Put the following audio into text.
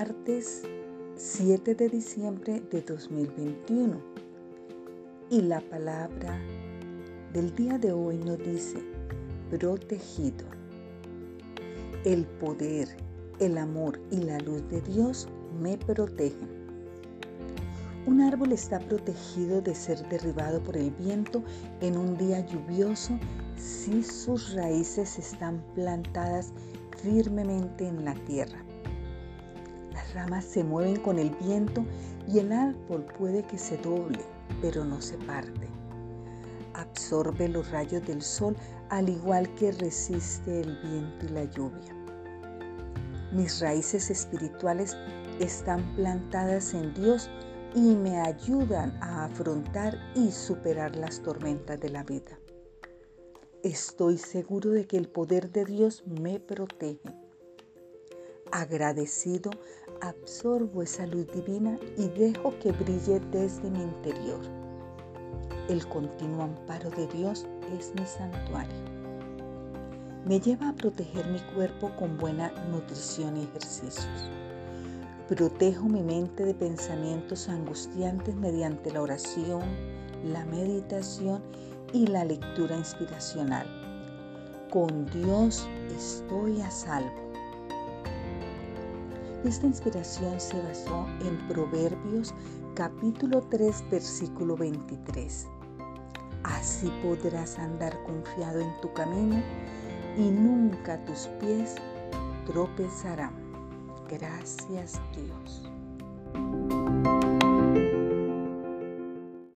martes 7 de diciembre de 2021. Y la palabra del día de hoy nos dice, protegido. El poder, el amor y la luz de Dios me protegen. Un árbol está protegido de ser derribado por el viento en un día lluvioso si sus raíces están plantadas firmemente en la tierra. Las ramas se mueven con el viento y el árbol puede que se doble, pero no se parte. Absorbe los rayos del sol al igual que resiste el viento y la lluvia. Mis raíces espirituales están plantadas en Dios y me ayudan a afrontar y superar las tormentas de la vida. Estoy seguro de que el poder de Dios me protege. Agradecido, absorbo esa luz divina y dejo que brille desde mi interior. El continuo amparo de Dios es mi santuario. Me lleva a proteger mi cuerpo con buena nutrición y ejercicios. Protejo mi mente de pensamientos angustiantes mediante la oración, la meditación y la lectura inspiracional. Con Dios estoy a salvo. Esta inspiración se basó en Proverbios capítulo 3 versículo 23. Así podrás andar confiado en tu camino y nunca tus pies tropezarán. Gracias Dios.